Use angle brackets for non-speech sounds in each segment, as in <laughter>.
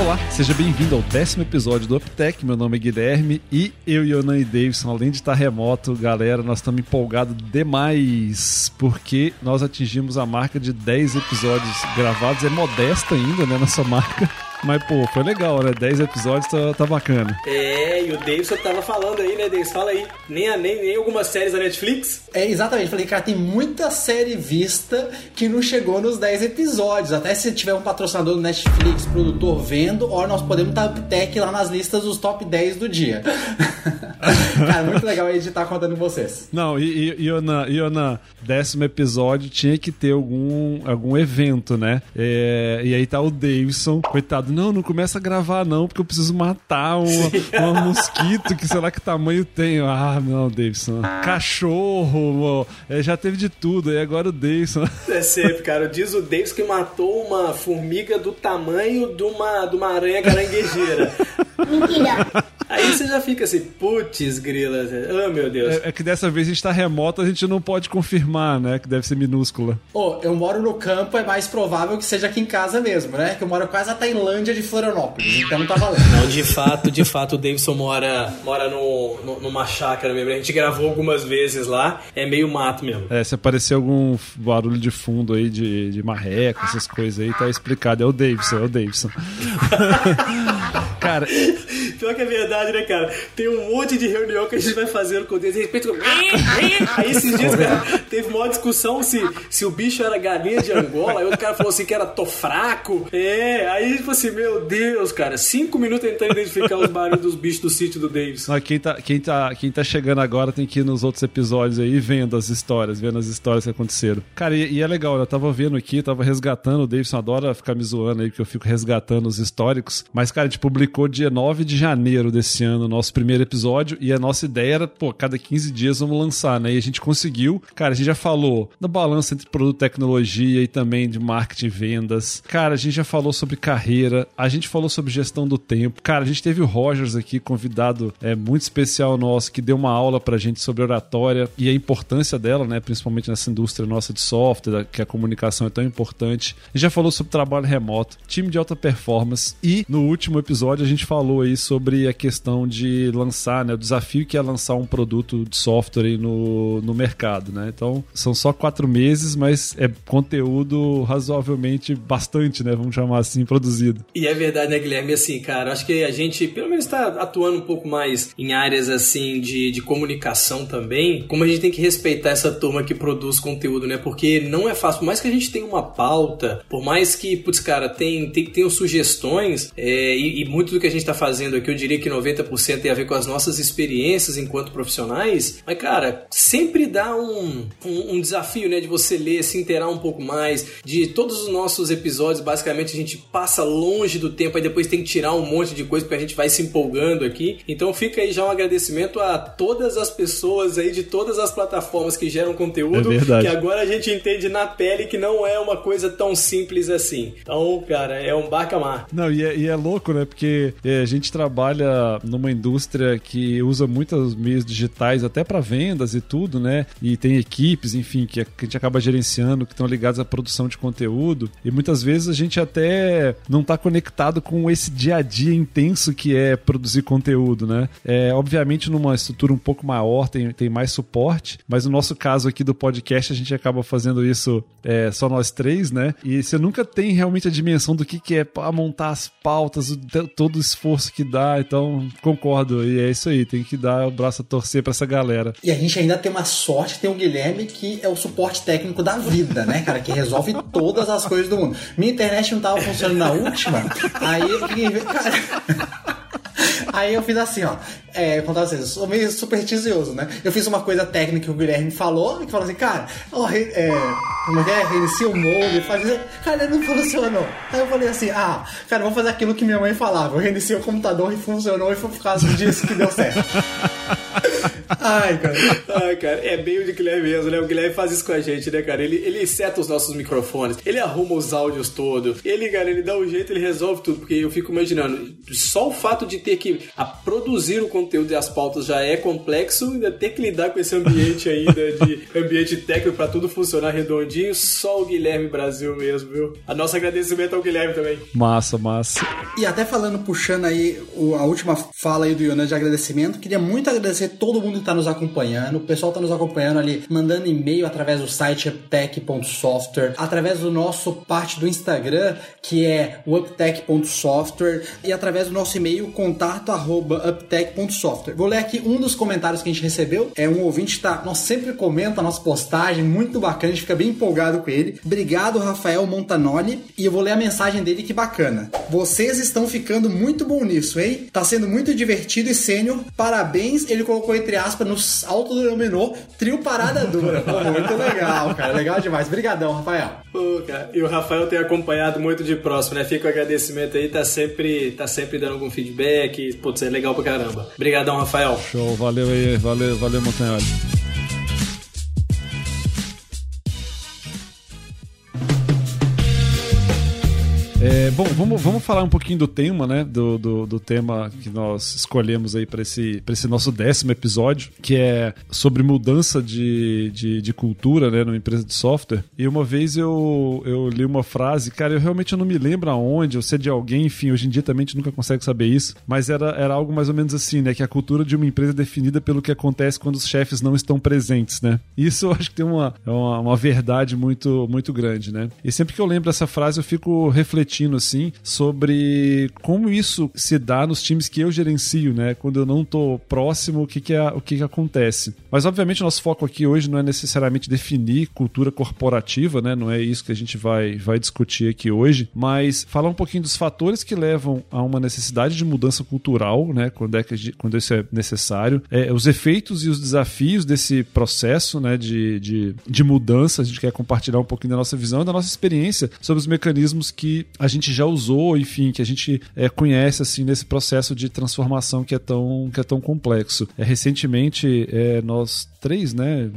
Olá, seja bem-vindo ao décimo episódio do UpTech. Meu nome é Guilherme e eu e Onan e Davidson, além de estar remoto, galera, nós estamos empolgados demais porque nós atingimos a marca de 10 episódios gravados. É modesta ainda, né, nossa marca. Mas, pô, foi legal, né? 10 episódios tá, tá bacana. É, e o Davidson tava falando aí, né, Davidson? Fala aí. Nem, nem, nem algumas séries da Netflix? É, exatamente. Falei, cara, tem muita série vista que não chegou nos 10 episódios. Até se tiver um patrocinador do Netflix, produtor vendo, ó, nós podemos estar uptech lá nas listas dos top 10 do dia. <laughs> cara, muito legal estar contando com vocês. Não, e, e, e, na décimo episódio tinha que ter algum, algum evento, né? É, e aí tá o Davidson, coitado não, não começa a gravar não, porque eu preciso matar um, um mosquito que sei lá que tamanho tem. Ah, não, Davidson. Cachorro, é, já teve de tudo, e agora o Davidson. É sempre, cara. Diz o Davidson que matou uma formiga do tamanho de uma, de uma aranha caranguejeira. Mentira! Aí você já fica assim, putz, grila. Oh, meu Deus. É, é, que dessa vez a gente tá remoto, a gente não pode confirmar, né? Que deve ser minúscula. Ô, oh, eu moro no campo, é mais provável que seja aqui em casa mesmo, né? Que eu moro quase na Tailândia de Florianópolis, então não tá valendo. Não, de fato, de fato, o Davidson mora, mora no, no, numa chácara mesmo. A gente gravou algumas vezes lá, é meio mato mesmo. É, se aparecer algum barulho de fundo aí de, de marreco, essas coisas aí, tá explicado. É o Davidson, é o Davidson. <laughs> Cara. Pior que é verdade, né, cara? Tem um monte de reunião que a gente vai fazer com Deus. De repente, aí esses dias, cara, teve uma discussão se, se o bicho era galinha de Angola. Aí o cara falou assim que era tô fraco. É, aí tipo assim, meu Deus, cara, cinco minutos tentando identificar os barulhos dos bichos do sítio do Davis. Não, quem, tá, quem, tá, quem tá chegando agora tem que ir nos outros episódios aí vendo as histórias, vendo as histórias que aconteceram. Cara, e, e é legal, eu tava vendo aqui, tava resgatando, o Davidson adora ficar me zoando aí, porque eu fico resgatando os históricos. Mas, cara, a gente publicou dia 9 de janeiro desse ano o nosso primeiro episódio e a nossa ideia era, pô, cada 15 dias vamos lançar, né? E a gente conseguiu. Cara, a gente já falou da balança entre produto e tecnologia e também de marketing e vendas. Cara, a gente já falou sobre carreira, a gente falou sobre gestão do tempo. Cara, a gente teve o Rogers aqui, convidado é, muito especial nosso, que deu uma aula pra gente sobre oratória e a importância dela, né? Principalmente nessa indústria nossa de software, que a comunicação é tão importante. A gente já falou sobre trabalho remoto, time de alta performance e no último episódio a gente falou aí sobre a questão de lançar, né? O desafio que é lançar um produto de software no, no mercado, né? Então, são só quatro meses, mas é conteúdo razoavelmente bastante, né? Vamos chamar assim, produzido. E é verdade, né, Guilherme? Assim, cara, acho que a gente, pelo menos, está atuando um pouco mais em áreas, assim, de, de comunicação também. Como a gente tem que respeitar essa turma que produz conteúdo, né? Porque não é fácil. Por mais que a gente tenha uma pauta, por mais que, putz, cara, tem, tem, tenham sugestões, é, e, e muito do que a gente está fazendo aqui, eu diria que 90% tem a ver com as nossas experiências enquanto profissionais, mas, cara, sempre dá um, um, um, desafio, né, de você ler, se inteirar um pouco mais, de todos os nossos episódios, basicamente, a gente passa longe do tempo, aí depois tem que tirar um monte de coisa, porque a gente vai se empolgando aqui. Então fica aí já um agradecimento a todas as pessoas aí de todas as plataformas que geram conteúdo, é que agora a gente entende na pele que não é uma coisa tão simples assim. Então, cara, é um bacamar. Não, e é, e é louco, né, porque é, a gente trabalha numa indústria que usa muitos meios digitais até para vendas e tudo, né? E tem equipes, enfim, que a gente acaba gerenciando, que estão ligadas à produção de conteúdo. E muitas vezes a gente até não está conectado com esse dia a dia intenso que é produzir conteúdo, né? É, obviamente, numa estrutura um pouco maior, tem, tem mais suporte, mas no nosso caso aqui do podcast, a gente acaba fazendo isso é, só nós três, né? E você nunca tem realmente a dimensão do que, que é montar as pautas, todo o esforço que dá. Então, concordo. E é isso aí, tem que dar o braço a torcer para essa galera. E a gente ainda tem uma sorte, tem o Guilherme que é o suporte técnico da vida, né, cara? Que resolve todas as coisas do mundo. Minha internet não tava funcionando na última, aí. Cara. Aí eu fiz assim, ó. É, contar vocês, eu sou meio supersticioso, né? Eu fiz uma coisa técnica que o Guilherme falou, que falou assim, cara, ó, é, como é? Reinicia o molde, faz Cara, não funcionou. Aí eu falei assim, ah, cara, vou fazer aquilo que minha mãe falava. Eu reiniciei o computador e funcionou e foi por causa disso que deu certo. <laughs> Ai, cara. Ai, cara. É bem o de Guilherme mesmo, né? O Guilherme faz isso com a gente, né, cara? Ele, ele seta os nossos microfones, ele arruma os áudios todos. Ele, cara, ele dá um jeito, ele resolve tudo. Porque eu fico imaginando, só o fato de ter que produzir o conteúdo e as pautas já é complexo, ainda ter que lidar com esse ambiente ainda de ambiente técnico para tudo funcionar redondinho, só o Guilherme Brasil mesmo, viu? A nosso agradecimento ao Guilherme também. Massa, massa. E até falando, puxando aí a última fala aí do Yonan de agradecimento, queria muito agradecer todo mundo que está nos acompanhando. O pessoal está nos acompanhando ali, mandando e-mail através do site uptech.software, através do nosso parte do Instagram, que é uptech.software, e através do nosso e-mail contato arroba uptech.software. Vou ler aqui um dos comentários que a gente recebeu. É um ouvinte que tá, nós sempre comenta a nossa postagem, muito bacana, a gente fica bem empolgado com ele. Obrigado, Rafael Montanoli. E eu vou ler a mensagem dele, que bacana. Vocês estão ficando muito bom nisso, hein? Tá sendo muito divertido e sênior. Parabéns. Ele colocou entre aspas no autodenominou trio parada dura. Pô, <laughs> muito legal, cara. Legal demais. Obrigadão, Rafael. Pô, cara. E o Rafael tem acompanhado muito de próximo, né? Fica o agradecimento aí, tá sempre, tá sempre dando algum feedback. Putz, é legal pra caramba. Obrigadão, Rafael. Show, valeu aí, valeu, valeu, Montanholi. É, bom, vamos, vamos falar um pouquinho do tema, né? Do, do, do tema que nós escolhemos aí para esse, esse nosso décimo episódio, que é sobre mudança de, de, de, cultura, né? Numa empresa de software. E uma vez eu, eu li uma frase, cara, eu realmente não me lembro aonde, ou se é de alguém, enfim, hoje em dia também a gente nunca consegue saber isso, mas era, era algo mais ou menos assim, né? Que a cultura de uma empresa é definida pelo que acontece quando os chefes não estão presentes, né? Isso eu acho que tem uma, é uma, uma verdade muito, muito grande, né? E sempre que eu lembro dessa frase, eu fico refletindo refletindo assim sobre como isso se dá nos times que eu gerencio, né? Quando eu não tô próximo, o que que, é, o que que acontece. Mas obviamente nosso foco aqui hoje não é necessariamente definir cultura corporativa, né? Não é isso que a gente vai, vai discutir aqui hoje, mas falar um pouquinho dos fatores que levam a uma necessidade de mudança cultural, né? Quando é que quando isso é necessário, é, os efeitos e os desafios desse processo, né? De, de, de mudança. A gente quer compartilhar um pouquinho da nossa visão da nossa experiência sobre os mecanismos que a gente já usou, enfim, que a gente é, conhece assim nesse processo de transformação que é tão, que é tão complexo. É, recentemente, é, nós três, né?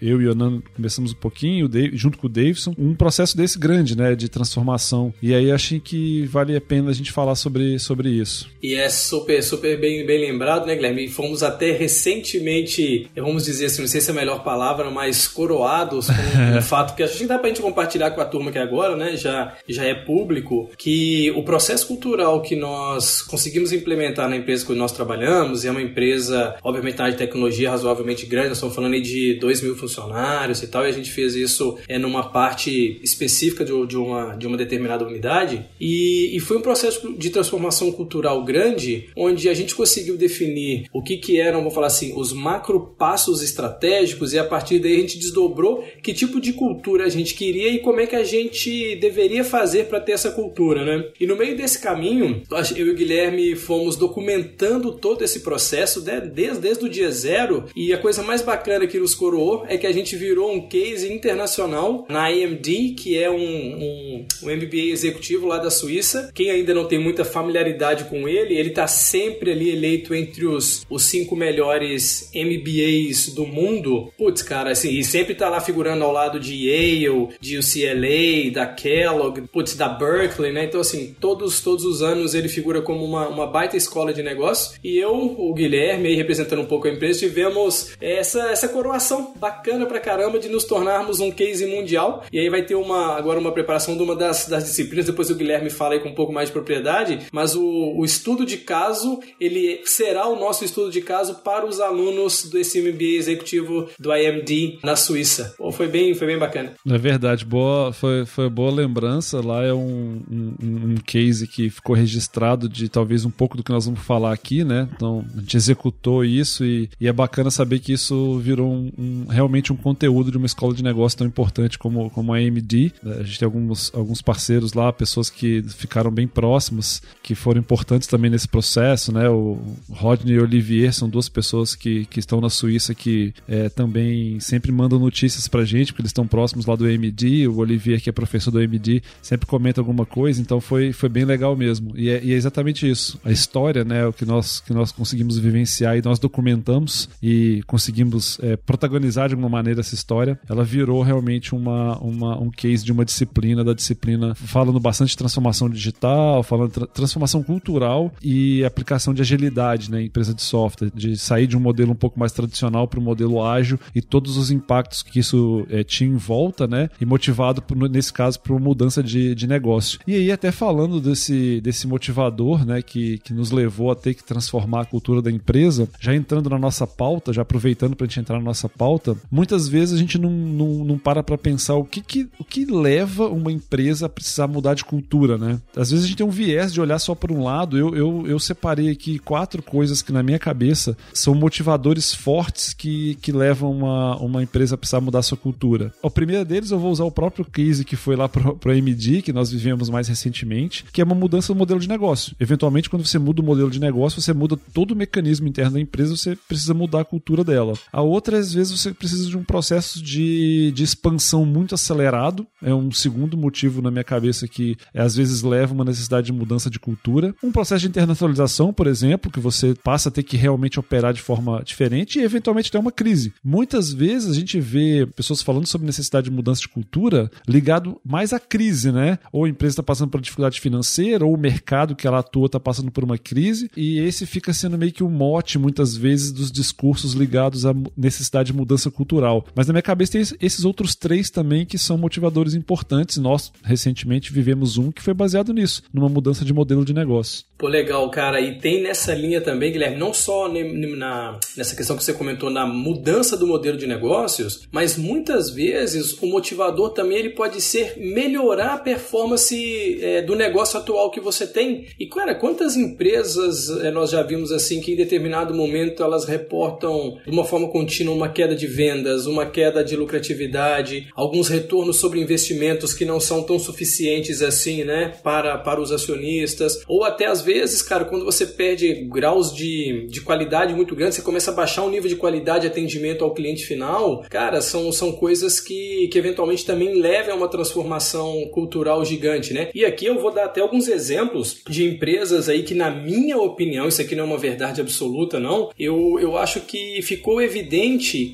Eu e o Anan começamos um pouquinho, Dave, junto com o Davidson, um processo desse grande, né? De transformação. E aí achei que vale a pena a gente falar sobre, sobre isso. E é super, super bem, bem lembrado, né, Guilherme? Fomos até recentemente, vamos dizer assim, não sei se é a melhor palavra, mas coroados com o <laughs> fato que acho que dá pra gente compartilhar com a turma aqui agora, né? Já, já é público, que o processo cultural que nós conseguimos implementar na empresa que nós trabalhamos, e é uma empresa, obviamente, na área de tecnologia razoavelmente grande, nós falando aí de 2 mil funcionários e tal, e a gente fez isso é, numa parte específica de, de, uma, de uma determinada unidade, e, e foi um processo de transformação cultural grande, onde a gente conseguiu definir o que, que eram, vamos falar assim, os macro passos estratégicos, e a partir daí a gente desdobrou que tipo de cultura a gente queria e como é que a gente deveria fazer para ter essa cultura, né? E no meio desse caminho, eu e o Guilherme fomos documentando todo esse processo né, desde, desde o dia zero, e a coisa mais bacana bacana que nos coroou é que a gente virou um case internacional na AMD, que é um, um, um MBA executivo lá da Suíça. Quem ainda não tem muita familiaridade com ele, ele está sempre ali eleito entre os, os cinco melhores MBAs do mundo. Putz, cara, assim, e sempre tá lá figurando ao lado de Yale, de UCLA, da Kellogg, putz, da Berkeley, né? Então, assim, todos, todos os anos ele figura como uma, uma baita escola de negócio. E eu, o Guilherme, aí representando um pouco a empresa, tivemos essa essa coroação bacana pra caramba de nos tornarmos um case mundial. E aí vai ter uma agora uma preparação de uma das, das disciplinas, depois o Guilherme fala aí com um pouco mais de propriedade, mas o, o estudo de caso, ele será o nosso estudo de caso para os alunos desse MBA executivo do IMD na Suíça. Pô, foi bem, foi bem bacana. É verdade, boa, foi, foi boa lembrança. Lá é um, um, um case que ficou registrado de talvez um pouco do que nós vamos falar aqui, né? Então a gente executou isso e, e é bacana saber que isso virou um, um, realmente um conteúdo de uma escola de negócio tão importante como, como a AMD. A gente tem alguns, alguns parceiros lá, pessoas que ficaram bem próximos, que foram importantes também nesse processo, né? O Rodney e Olivier são duas pessoas que, que estão na Suíça que é, também sempre mandam notícias pra gente, porque eles estão próximos lá do AMD. O Olivier, que é professor do AMD, sempre comenta alguma coisa, então foi, foi bem legal mesmo. E é, e é exatamente isso. A história, né, o que nós, que nós conseguimos vivenciar e nós documentamos e conseguimos é, protagonizar de alguma maneira essa história, ela virou realmente uma, uma, um case de uma disciplina, da disciplina falando bastante de transformação digital, falando de transformação cultural e aplicação de agilidade, né, empresa de software, de sair de um modelo um pouco mais tradicional para um modelo ágil e todos os impactos que isso é, tinha em volta, né, e motivado, por, nesse caso, por uma mudança de, de negócio. E aí, até falando desse, desse motivador, né, que, que nos levou a ter que transformar a cultura da empresa, já entrando na nossa pauta, já aproveitando para a gente entrar na nossa pauta, muitas vezes a gente não, não, não para para pensar o que, que, o que leva uma empresa a precisar mudar de cultura, né? Às vezes a gente tem um viés de olhar só por um lado. Eu, eu, eu separei aqui quatro coisas que na minha cabeça são motivadores fortes que, que levam uma, uma empresa a precisar mudar sua cultura. O primeiro deles eu vou usar o próprio case que foi lá para o MD, que nós vivemos mais recentemente, que é uma mudança do modelo de negócio. Eventualmente, quando você muda o modelo de negócio, você muda todo o mecanismo interno da empresa, você precisa mudar a cultura dela. A outra, às vezes, você precisa de um processo de, de expansão muito acelerado. É um segundo motivo na minha cabeça que às vezes leva uma necessidade de mudança de cultura. Um processo de internacionalização, por exemplo, que você passa a ter que realmente operar de forma diferente e eventualmente tem uma crise. Muitas vezes a gente vê pessoas falando sobre necessidade de mudança de cultura ligado mais à crise, né? Ou a empresa está passando por dificuldade financeira, ou o mercado que ela atua está passando por uma crise, e esse fica sendo meio que o um mote, muitas vezes, dos discursos ligados à necessidade de mudança cultural. Mas na minha cabeça tem esses outros três também que são motivadores importantes. Nós, recentemente, vivemos um que foi baseado nisso, numa mudança de modelo de negócio. Pô, legal, cara. E tem nessa linha também, Guilherme, não só na, nessa questão que você comentou na mudança do modelo de negócios, mas muitas vezes o motivador também ele pode ser melhorar a performance é, do negócio atual que você tem. E, cara, quantas empresas é, nós já vimos assim que em determinado momento elas reportam de uma forma contínua uma queda de vendas, uma queda de lucratividade, alguns retornos sobre investimentos que não são tão suficientes assim, né, para, para os acionistas, ou até às vezes, cara, quando você perde graus de, de qualidade muito grande, você começa a baixar o nível de qualidade de atendimento ao cliente final, cara, são, são coisas que, que eventualmente também levam a uma transformação cultural gigante, né? E aqui eu vou dar até alguns exemplos de empresas aí que, na minha opinião, isso aqui não é uma verdade absoluta, não, eu, eu acho que ficou evidente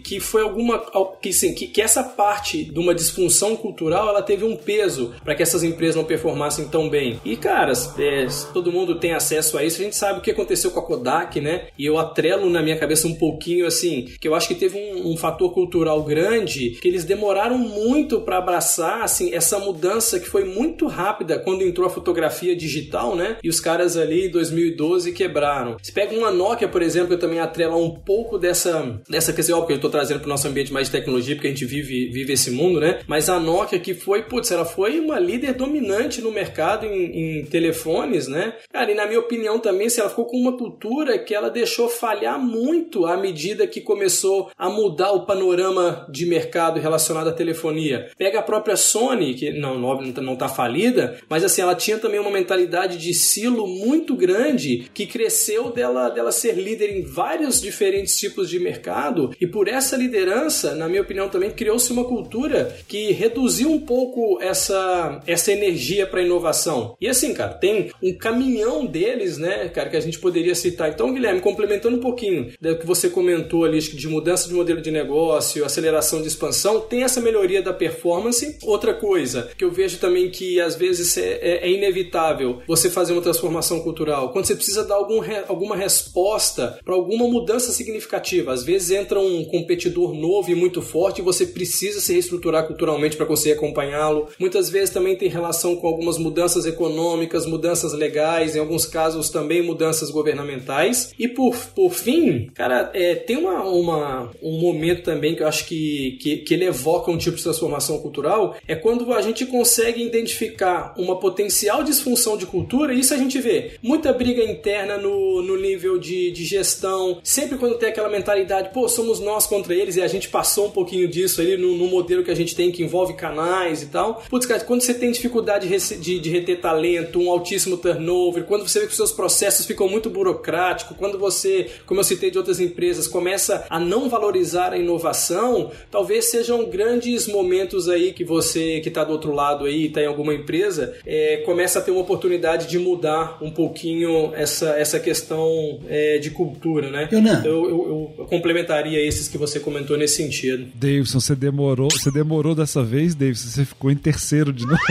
que foi alguma. que, sim, que, que essa parte de uma disfunção cultural ela teve um peso para que essas empresas não performassem tão bem. E, cara, é, todo mundo tem acesso a isso, a gente sabe o que aconteceu com a Kodak, né? E eu atrelo na minha cabeça um pouquinho assim, que eu acho que teve um, um fator cultural grande, que eles demoraram muito para abraçar assim essa mudança que foi muito rápida quando entrou a fotografia digital, né? E os caras ali em 2012 quebraram. Se pega uma Nokia, por exemplo, eu também atrelo um pouco dessa dessa questão, óbvio que eu tô trazendo para o nosso ambiente mais de tecnologia, porque a gente vive vive esse mundo, né? Mas a Nokia que foi, putz, ela foi uma líder dominante no mercado em, em telefones, né? Cara, e na minha opinião também, se ela ficou com uma cultura que ela deixou falhar muito à medida que começou a mudar o panorama de mercado relacionado à telefonia. Pega a própria Sony, que não, não tá falida, mas assim, ela tinha também uma mentalidade de silo muito grande que cresceu dela, dela ser líder em vários diferentes tipos de mercado e por essa liderança, na minha opinião também, criou-se uma cultura que reduziu um pouco essa, essa energia para inovação. E assim, cara, tem um caminhão deles, né, cara, que a gente poderia citar. Então, Guilherme, complementando um pouquinho do que você comentou ali de mudança de modelo de negócio, aceleração de expansão, tem essa melhoria da performance. Outra coisa que eu vejo também que às vezes é, é, é inevitável você fazer uma transformação cultural, quando você precisa dar algum, alguma resposta para alguma mudança significativa. Às vezes entra um competidor novo e muito forte e você precisa se reestruturar culturalmente para conseguir acompanhá-lo. Muitas vezes também tem relação com algumas mudanças econômicas, mudanças legais, em alguns casos também mudanças governamentais. E por, por fim, cara, é, tem uma, uma, um momento também que eu acho que, que, que ele evoca um tipo de transformação cultural, é quando a gente consegue identificar uma potencial disfunção de cultura, e isso a gente vê muita briga interna no, no nível de, de gestão, sempre quando tem aquela mentalidade, pô, somos nós contra eles, e a gente passou um pouquinho disso ali no, no modelo que a gente tem, que envolve canais e tal. Putz, cara, quando você tem dificuldade de, de, de reter talento, um altíssimo turnover, quando você vê que os seus processos ficam muito burocráticos, quando você, como eu citei de outras empresas, começa a não valorizar a inovação, talvez sejam grandes momentos aí que você que está do outro lado aí, está em alguma empresa é, começa a ter uma oportunidade de mudar um pouquinho essa, essa questão é, de cultura, né? Eu, eu, eu, complementaria esses que você comentou nesse sentido. Davidson, você demorou, você demorou dessa vez, Davidson, você ficou em terceiro de novo. <laughs>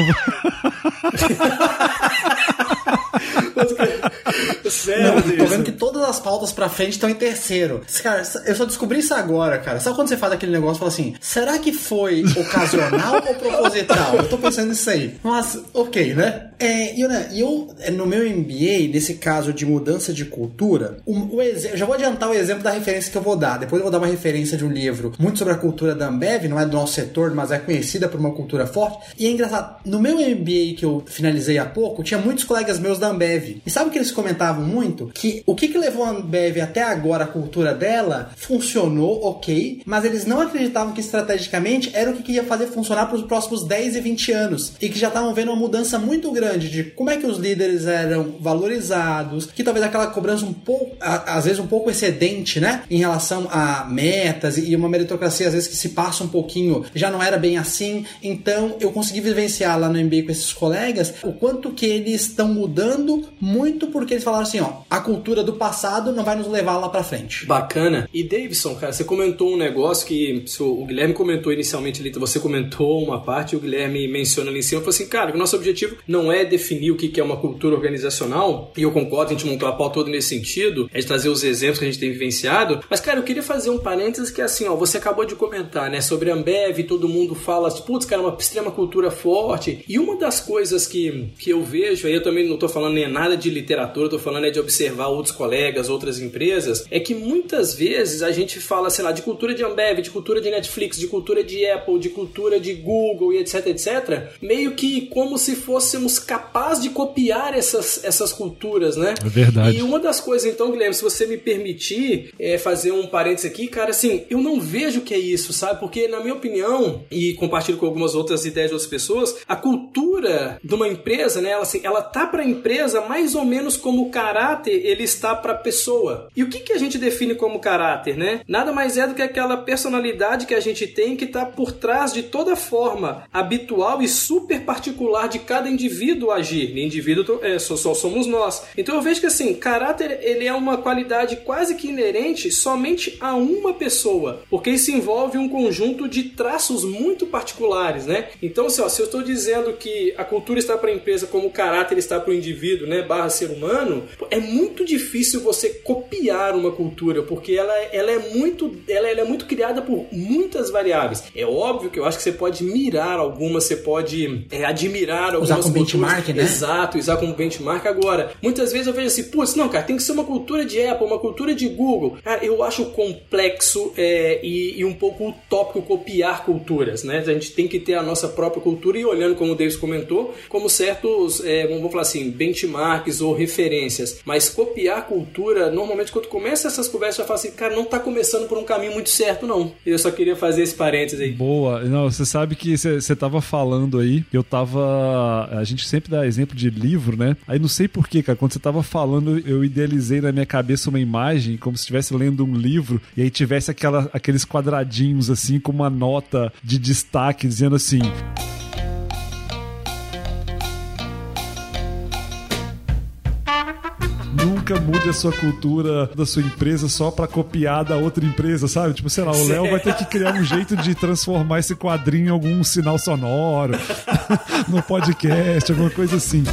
Sério, não, tô vendo que todas as pautas pra frente estão em terceiro. Cara, eu só descobri isso agora, cara. Sabe quando você faz aquele negócio e fala assim: será que foi ocasional ou proposital? Eu tô pensando nisso aí. Mas, ok, né? É, eu, né, eu, no meu MBA, nesse caso de mudança de cultura, o, o eu já vou adiantar o exemplo da referência que eu vou dar. Depois eu vou dar uma referência de um livro muito sobre a cultura da Ambev, não é do nosso setor, mas é conhecida por uma cultura forte. E é engraçado, no meu MBA que eu finalizei há pouco, tinha muitos colegas meus da Ambev. E sabe o que eles comentavam muito? Que o que, que levou a Ambev até agora, a cultura dela, funcionou, ok, mas eles não acreditavam que estrategicamente era o que ia fazer funcionar para os próximos 10 e 20 anos. E que já estavam vendo uma mudança muito grande grande de como é que os líderes eram valorizados, que talvez aquela cobrança um pouco, às vezes um pouco excedente, né, em relação a metas e uma meritocracia às vezes que se passa um pouquinho, já não era bem assim. Então eu consegui vivenciar lá no MBA com esses colegas o quanto que eles estão mudando muito porque eles falaram assim, ó, a cultura do passado não vai nos levar lá para frente. Bacana. E Davidson, cara, você comentou um negócio que o Guilherme comentou inicialmente ali, você comentou uma parte o Guilherme menciona ali em cima, falou assim, cara, o nosso objetivo não é é definir o que é uma cultura organizacional, e eu concordo, a gente montou a pauta toda nesse sentido, é de trazer os exemplos que a gente tem vivenciado, mas, cara, eu queria fazer um parênteses que, assim, ó, você acabou de comentar, né, sobre a Ambev, todo mundo fala, putz, cara, uma extrema cultura forte, e uma das coisas que, que eu vejo, aí eu também não tô falando nem nada de literatura, tô falando é de observar outros colegas, outras empresas, é que muitas vezes a gente fala, sei lá, de cultura de Ambev, de cultura de Netflix, de cultura de Apple, de cultura de Google e etc, etc, meio que como se fôssemos capaz de copiar essas, essas culturas, né? É verdade. E uma das coisas, então, Guilherme, se você me permitir é, fazer um parênteses aqui, cara, assim, eu não vejo que é isso, sabe? Porque, na minha opinião, e compartilho com algumas outras ideias de outras pessoas, a cultura de uma empresa, né, ela, assim, ela tá para a empresa mais ou menos como o caráter ele está para a pessoa. E o que, que a gente define como caráter, né? Nada mais é do que aquela personalidade que a gente tem que está por trás de toda forma habitual e super particular de cada indivíduo indivíduo agir, indivíduo é, só, só, somos nós. Então eu vejo que assim, caráter ele é uma qualidade quase que inerente somente a uma pessoa, porque isso envolve um conjunto de traços muito particulares, né? Então assim, ó, se eu estou dizendo que a cultura está para a empresa como o caráter está para o indivíduo, né, barra ser humano, é muito difícil você copiar uma cultura, porque ela, ela é muito ela, ela é muito criada por muitas variáveis. É óbvio que eu acho que você pode mirar algumas, você pode é, admirar algumas culturas benchmark, né? Exato, usar como benchmark. Agora, muitas vezes eu vejo assim, putz, não, cara, tem que ser uma cultura de Apple, uma cultura de Google. Cara, eu acho complexo é, e, e, um pouco utópico copiar culturas, né? A gente tem que ter a nossa própria cultura e olhando, como o Davis comentou, como certos, é, vamos falar assim, benchmarks ou referências. Mas copiar cultura, normalmente quando começa essas conversas, eu falo assim, cara, não tá começando por um caminho muito certo, não. Eu só queria fazer esse parênteses aí. Boa. Não, você sabe que você tava falando aí, eu tava. A gente sempre dá exemplo de livro, né? Aí não sei porquê, cara, quando você tava falando, eu idealizei na minha cabeça uma imagem como se estivesse lendo um livro e aí tivesse aquela, aqueles quadradinhos assim com uma nota de destaque dizendo assim. Nunca mude a sua cultura da sua empresa só para copiar da outra empresa, sabe? Tipo, sei lá, o Léo vai ter que criar um jeito de transformar esse quadrinho em algum sinal sonoro <laughs> no podcast, alguma coisa assim.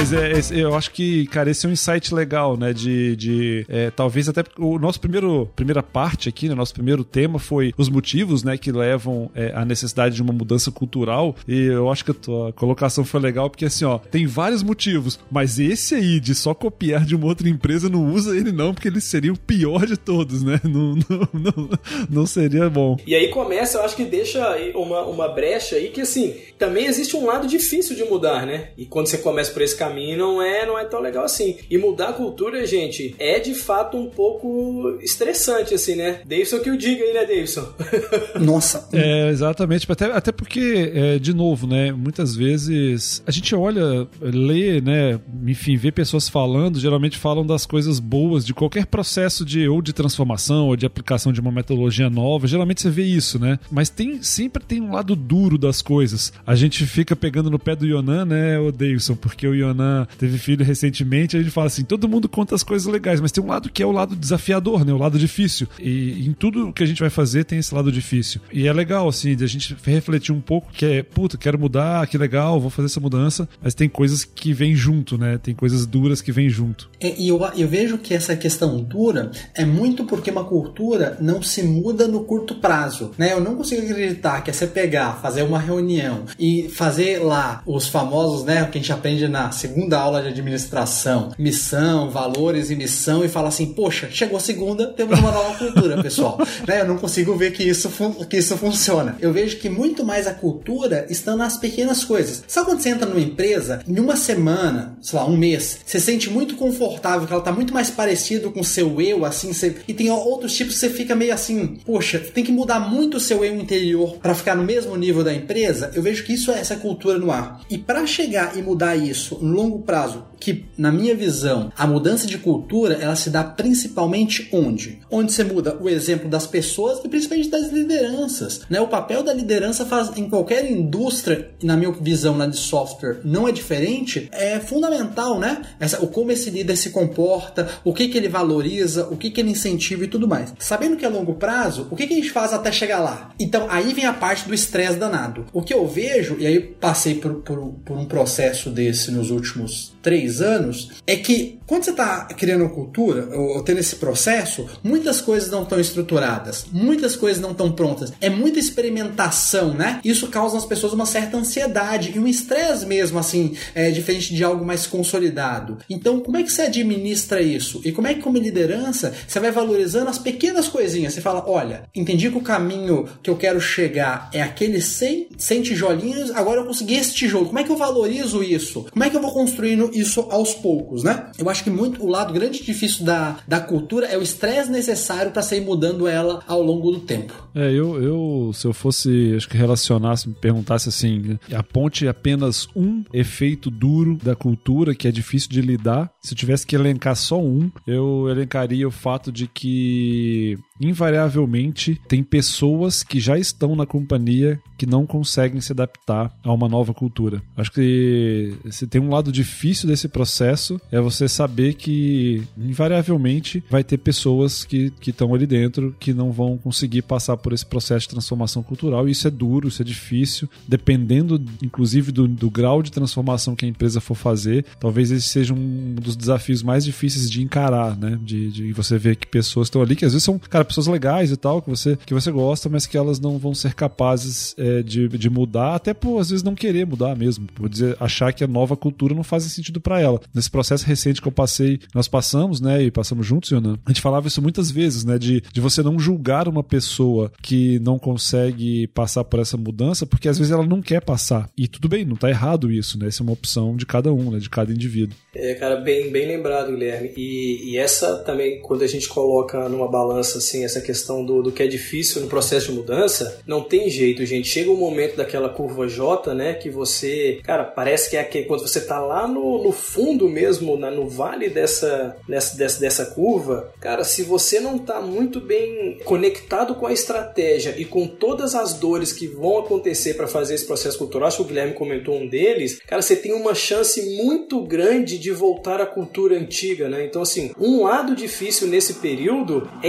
Mas é, eu acho que, cara, esse é um insight legal, né? De, de é, talvez até o nosso primeiro primeira parte aqui, né? Nosso primeiro tema foi os motivos, né? Que levam é, à necessidade de uma mudança cultural. E eu acho que a tua colocação foi legal porque assim, ó, tem vários motivos, mas esse aí de só copiar de uma outra empresa não usa ele não, porque ele seria o pior de todos, né? Não, não, não, não seria bom. E aí começa, eu acho que deixa uma, uma brecha aí que assim, também existe um lado difícil de mudar, né? E quando você começa por esse caminho caminho não é, não é tão legal assim. E mudar a cultura, gente, é de fato um pouco estressante, assim, né? Davidson que o diga aí, né, Davidson? <laughs> Nossa. É, exatamente. Até, até porque, é, de novo, né? Muitas vezes a gente olha, lê, né? Enfim, vê pessoas falando, geralmente falam das coisas boas de qualquer processo de ou de transformação ou de aplicação de uma metodologia nova. Geralmente você vê isso, né? Mas tem sempre tem um lado duro das coisas. A gente fica pegando no pé do Yonan, né, o Davidson, porque o Yonan teve filho recentemente, a gente fala assim, todo mundo conta as coisas legais, mas tem um lado que é o lado desafiador, né? O lado difícil. E em tudo que a gente vai fazer tem esse lado difícil. E é legal, assim, de a gente refletir um pouco que é, puta, quero mudar, que legal, vou fazer essa mudança, mas tem coisas que vêm junto, né? Tem coisas duras que vêm junto. E eu, eu vejo que essa questão dura é muito porque uma cultura não se muda no curto prazo, né? Eu não consigo acreditar que é você pegar, fazer uma reunião e fazer lá os famosos, né, que a gente aprende na segunda aula de administração, missão, valores e missão e fala assim, poxa, chegou a segunda, temos uma nova cultura, pessoal. <laughs> né? Eu não consigo ver que isso, que isso funciona. Eu vejo que muito mais a cultura está nas pequenas coisas. Sabe quando você entra numa empresa, em uma semana, sei lá, um mês, você sente muito confortável, que ela está muito mais parecido com o seu eu, assim, você... e tem outros tipos que você fica meio assim, poxa, tem que mudar muito o seu eu interior para ficar no mesmo nível da empresa. Eu vejo que isso é essa cultura no ar. E para chegar e mudar isso no longo prazo, que na minha visão, a mudança de cultura, ela se dá principalmente onde? Onde você muda o exemplo das pessoas e principalmente das lideranças, né? O papel da liderança faz em qualquer indústria, na minha visão, na de software, não é diferente, é fundamental, né? Essa, o como esse líder se comporta, o que que ele valoriza, o que que ele incentiva e tudo mais. Sabendo que é longo prazo, o que que a gente faz até chegar lá? Então, aí vem a parte do estresse danado. O que eu vejo, e aí passei por, por, por um processo desse nos últimos três anos, é que quando você está criando cultura, ou tendo esse processo, muitas coisas não estão estruturadas, muitas coisas não estão prontas. É muita experimentação, né? Isso causa nas pessoas uma certa ansiedade e um estresse mesmo, assim, é, diferente de algo mais consolidado. Então, como é que você administra isso? E como é que, como liderança, você vai valorizando as pequenas coisinhas? Você fala, olha, entendi que o caminho que eu quero chegar é aquele 100, 100 tijolinhos, agora eu consegui esse tijolo. Como é que eu valorizo isso? Como é que eu vou construindo isso aos poucos, né? Eu acho que muito o lado grande e difícil da, da cultura é o estresse necessário para sair mudando ela ao longo do tempo. É, eu, eu se eu fosse, acho que relacionasse, me perguntasse assim, aponte apenas um efeito duro da cultura que é difícil de lidar. Se tivesse que elencar só um, eu elencaria o fato de que invariavelmente tem pessoas que já estão na companhia que não conseguem se adaptar a uma nova cultura. Acho que se tem um lado difícil desse processo é você saber que invariavelmente vai ter pessoas que estão ali dentro que não vão conseguir passar por esse processo de transformação cultural e isso é duro, isso é difícil, dependendo inclusive do, do grau de transformação que a empresa for fazer, talvez esse seja um dos desafios mais difíceis de encarar, né? De, de você ver que pessoas estão ali que às vezes são, cara, pessoas legais e tal, que você, que você gosta, mas que elas não vão ser capazes é, de, de mudar, até por às vezes não querer mudar mesmo, por dizer, achar que a nova cultura não faz sentido para ela. Nesse processo recente que eu passei, nós passamos, né, e passamos juntos, Yonan, a gente falava isso muitas vezes, né, de, de você não julgar uma pessoa que não consegue passar por essa mudança, porque às vezes ela não quer passar. E tudo bem, não tá errado isso, né, essa é uma opção de cada um, né, de cada indivíduo. É, cara, bem, bem lembrado, Guilherme. E, e essa também, quando a gente coloca numa balança, assim, essa questão do, do que é difícil no processo de mudança, não tem jeito, gente. Chega um momento daquela curva J, né, que você, cara, parece que é quando você tá lá no, no fundo mesmo, na, no vale dessa, dessa, dessa, dessa curva, cara, se você não tá muito bem conectado com a estratégia e com todas as dores que vão acontecer para fazer esse processo cultural, acho que o Guilherme comentou um deles, cara, você tem uma chance muito grande de voltar à cultura antiga, né? Então, assim, um lado difícil nesse período é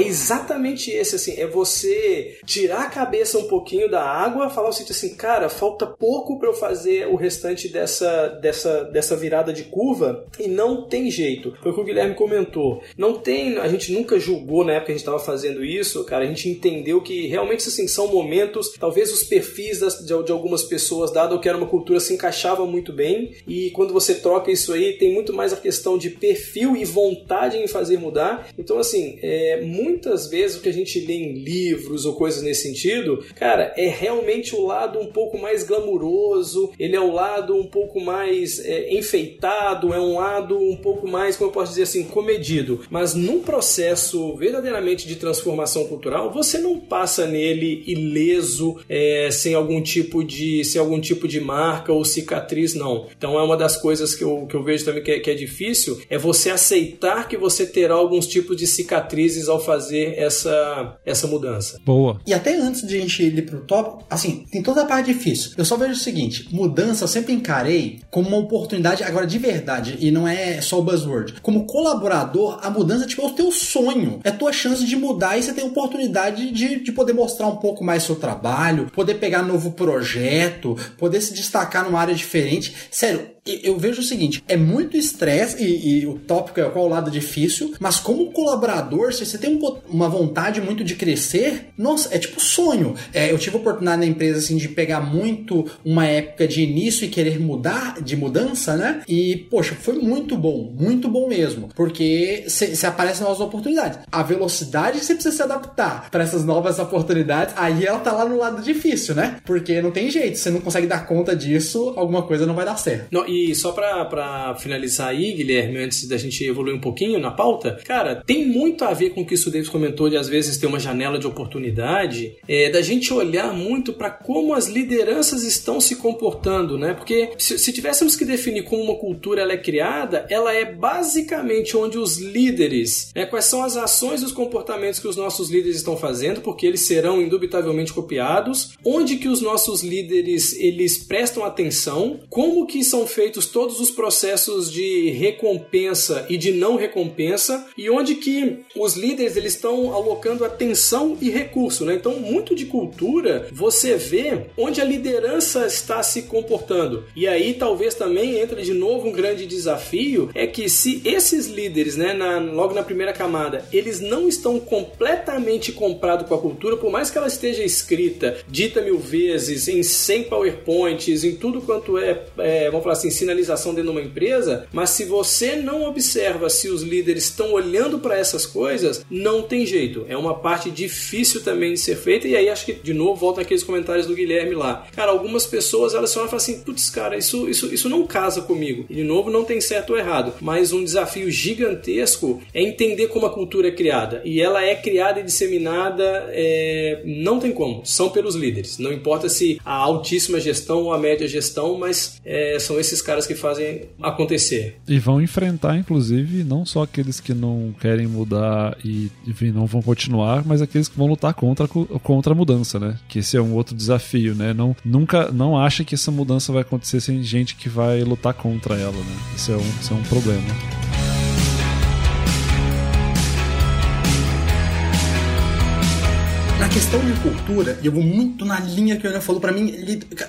exatamente esse, assim, é você tirar a cabeça um pouquinho da água, falar o seguinte assim, cara, falta pouco para eu fazer o restante dessa, dessa, dessa virada de curva e não tem jeito. Foi o que o Guilherme comentou. Não tem, a gente nunca julgou na época que a gente estava fazendo isso, cara, a gente entendeu que realmente, assim, são momentos, talvez os perfis das, de, de algumas pessoas, dado que era uma cultura, se encaixava muito bem e quando você troca isso aí, tem muito mais a questão de perfil e vontade em fazer mudar. Então, assim, é, muitas vezes mais o que a gente lê em livros ou coisas nesse sentido, cara, é realmente o lado um pouco mais glamuroso, ele é o lado um pouco mais é, enfeitado, é um lado um pouco mais, como eu posso dizer assim, comedido. Mas num processo verdadeiramente de transformação cultural, você não passa nele ileso, é, sem algum tipo de sem algum tipo de marca ou cicatriz, não. Então é uma das coisas que eu, que eu vejo também que é, que é difícil, é você aceitar que você terá alguns tipos de cicatrizes ao fazer essa, essa mudança. Boa. E até antes de a gente ir pro top, assim, tem toda a parte difícil. Eu só vejo o seguinte: mudança eu sempre encarei como uma oportunidade, agora de verdade, e não é só o buzzword. Como colaborador, a mudança tipo, é o teu sonho. É a tua chance de mudar e você tem a oportunidade de, de poder mostrar um pouco mais seu trabalho, poder pegar novo projeto, poder se destacar numa área diferente. Sério, eu vejo o seguinte: é muito estresse, e, o tópico é qual o lado difícil, mas como colaborador, se você tem um, uma vontade muito de crescer, nossa, é tipo sonho. É, eu tive a oportunidade na empresa assim, de pegar muito uma época de início e querer mudar, de mudança, né? E, poxa, foi muito bom, muito bom mesmo, porque se aparecem novas oportunidades. A velocidade que você precisa se adaptar para essas novas oportunidades, aí ela tá lá no lado difícil, né? Porque não tem jeito, você não consegue dar conta disso, alguma coisa não vai dar certo. Não, e só para finalizar aí, Guilherme, antes da gente evoluir um pouquinho na pauta, cara, tem muito a ver com o que o Davis comentou de às vezes ter uma janela de oportunidade, é, da gente olhar muito para como as lideranças estão se comportando, né? Porque se, se tivéssemos que definir como uma cultura ela é criada, ela é basicamente onde os líderes, né, quais são as ações e os comportamentos que os nossos líderes estão fazendo, porque eles serão indubitavelmente copiados, onde que os nossos líderes eles prestam atenção, como que são feitos feitos todos os processos de recompensa e de não recompensa e onde que os líderes eles estão alocando atenção e recurso, né? Então, muito de cultura você vê onde a liderança está se comportando. E aí talvez também entra de novo um grande desafio é que se esses líderes, né, na, logo na primeira camada, eles não estão completamente comprados com a cultura, por mais que ela esteja escrita, dita mil vezes, em 100 PowerPoints, em tudo quanto é, é vamos falar assim, sinalização dentro de uma empresa, mas se você não observa se os líderes estão olhando para essas coisas, não tem jeito. É uma parte difícil também de ser feita, e aí acho que, de novo, volta aqueles comentários do Guilherme lá. Cara, algumas pessoas elas só falam assim: putz, cara, isso, isso, isso não casa comigo. E, de novo, não tem certo ou errado, mas um desafio gigantesco é entender como a cultura é criada. E ela é criada e disseminada, é... não tem como, são pelos líderes. Não importa se a altíssima gestão ou a média gestão, mas é, são esses esses caras que fazem acontecer. E vão enfrentar, inclusive, não só aqueles que não querem mudar e enfim, não vão continuar, mas aqueles que vão lutar contra, contra a mudança, né? Que esse é um outro desafio, né? Não, nunca, não acha que essa mudança vai acontecer sem gente que vai lutar contra ela, né? Isso é um, isso é um problema. Questão de cultura, e eu vou muito na linha que o Ana falou para mim,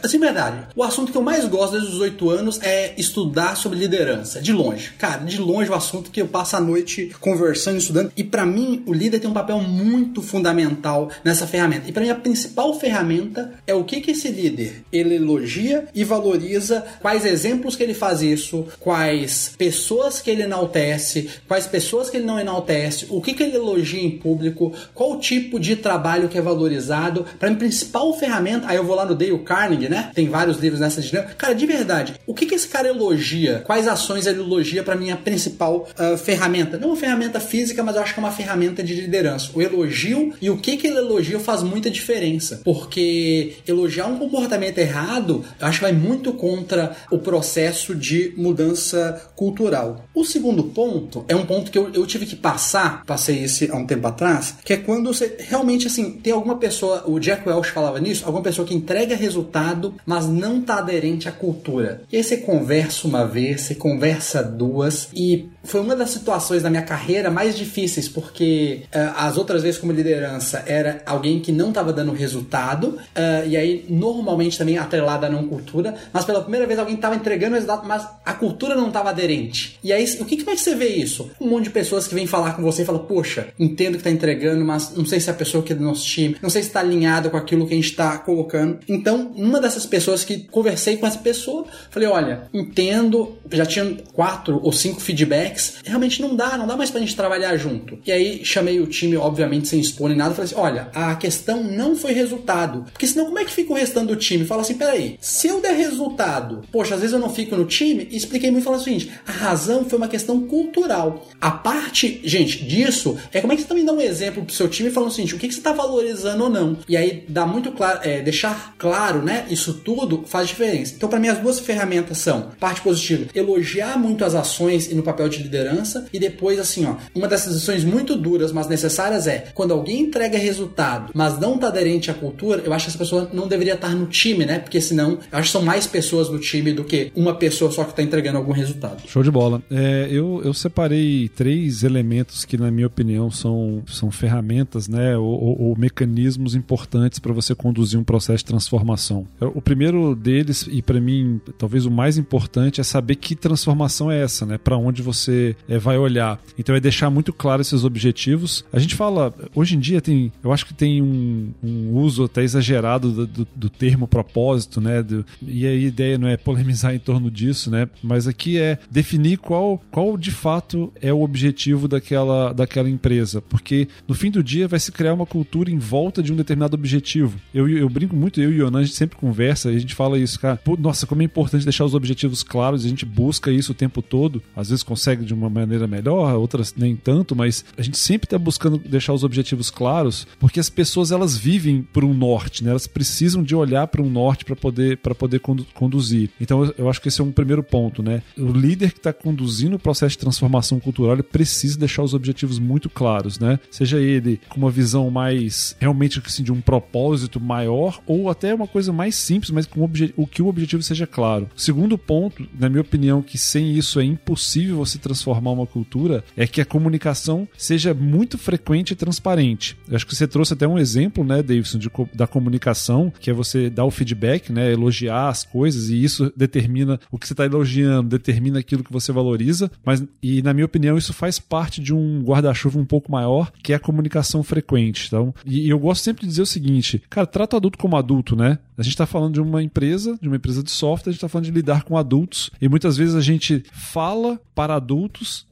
assim, verdade, o assunto que eu mais gosto desde os oito anos é estudar sobre liderança, de longe. Cara, de longe o assunto que eu passo a noite conversando, estudando, e para mim o líder tem um papel muito fundamental nessa ferramenta. E para mim a principal ferramenta é o que que esse líder, ele elogia e valoriza, quais exemplos que ele faz isso, quais pessoas que ele enaltece, quais pessoas que ele não enaltece, o que que ele elogia em público, qual tipo de trabalho que é valorizado. Para mim, principal ferramenta. Aí eu vou lá no Dale Carnegie, né? Tem vários livros nessa dinâmica. Cara, de verdade, o que, que esse cara elogia? Quais ações ele elogia para minha principal uh, ferramenta? Não uma ferramenta física, mas eu acho que é uma ferramenta de liderança. O elogio e o que, que ele elogia faz muita diferença. Porque elogiar um comportamento errado, eu acho que vai muito contra o processo de mudança cultural. O segundo ponto é um ponto que eu, eu tive que passar, passei esse há um tempo atrás, que é quando você realmente assim tem alguma pessoa, o Jack Welch falava nisso, alguma pessoa que entrega resultado, mas não está aderente à cultura. E aí você conversa uma vez, você conversa duas, e foi uma das situações da minha carreira mais difíceis, porque uh, as outras vezes como liderança era alguém que não estava dando resultado, uh, e aí normalmente também atrelada à não cultura, mas pela primeira vez alguém estava entregando resultado, mas a cultura não estava aderente. E aí, o que, como é que você vê isso? Um monte de pessoas que vêm falar com você e falam, poxa, entendo que está entregando, mas não sei se é a pessoa que é do nosso time, não sei se está alinhado com aquilo que a gente está colocando. Então, uma dessas pessoas que conversei com essa pessoa, falei, olha, entendo, já tinha quatro ou cinco feedbacks X, realmente não dá, não dá mais pra gente trabalhar junto. E aí chamei o time, obviamente, sem expor nem nada, falei assim: olha, a questão não foi resultado. Porque senão, como é que fica o restante do time? Fala assim: peraí, se eu der resultado, poxa, às vezes eu não fico no time, e expliquei muito falei o seguinte: a razão foi uma questão cultural. A parte, gente, disso é como é que você também dá um exemplo pro seu time falando o seguinte: o que, que você tá valorizando ou não. E aí dá muito claro, é, deixar claro, né? Isso tudo faz diferença. Então, para mim, as duas ferramentas são parte positiva, elogiar muito as ações e no papel de liderança, e depois, assim, ó, uma dessas ações muito duras, mas necessárias é quando alguém entrega resultado, mas não tá aderente à cultura, eu acho que essa pessoa não deveria estar no time, né? Porque senão, eu acho que são mais pessoas no time do que uma pessoa só que tá entregando algum resultado. Show de bola. É, eu, eu separei três elementos que, na minha opinião, são, são ferramentas, né? Ou, ou, ou mecanismos importantes para você conduzir um processo de transformação. O primeiro deles, e para mim, talvez o mais importante, é saber que transformação é essa, né? Para onde você é, vai olhar. Então é deixar muito claro esses objetivos. A gente fala, hoje em dia tem, eu acho que tem um, um uso até exagerado do, do, do termo propósito, né? Do, e a ideia não é polemizar <laughs> em torno disso, né? Mas aqui é definir qual, qual de fato é o objetivo daquela, daquela empresa. Porque no fim do dia vai se criar uma cultura em volta de um determinado objetivo. Eu, eu brinco muito, eu e o Yonan, a gente sempre conversa e a gente fala isso, cara. Pô, nossa, como é importante deixar os objetivos claros, a gente busca isso o tempo todo. Às vezes consegue de uma maneira melhor, outras nem tanto, mas a gente sempre está buscando deixar os objetivos claros, porque as pessoas elas vivem por um norte, né? Elas precisam de olhar para um norte para poder para poder conduzir. Então eu, eu acho que esse é um primeiro ponto, né? O líder que está conduzindo o processo de transformação cultural, ele precisa deixar os objetivos muito claros, né? Seja ele com uma visão mais realmente assim, de um propósito maior ou até uma coisa mais simples, mas com o que o objetivo seja claro. Segundo ponto, na minha opinião, que sem isso é impossível você transformar uma cultura, é que a comunicação seja muito frequente e transparente. Eu acho que você trouxe até um exemplo, né, Davidson, de, da comunicação, que é você dar o feedback, né, elogiar as coisas, e isso determina o que você está elogiando, determina aquilo que você valoriza, mas, e na minha opinião, isso faz parte de um guarda-chuva um pouco maior, que é a comunicação frequente. Então, e, e eu gosto sempre de dizer o seguinte, cara, trata o adulto como adulto, né? A gente está falando de uma empresa, de uma empresa de software, a gente está falando de lidar com adultos e muitas vezes a gente fala para adultos,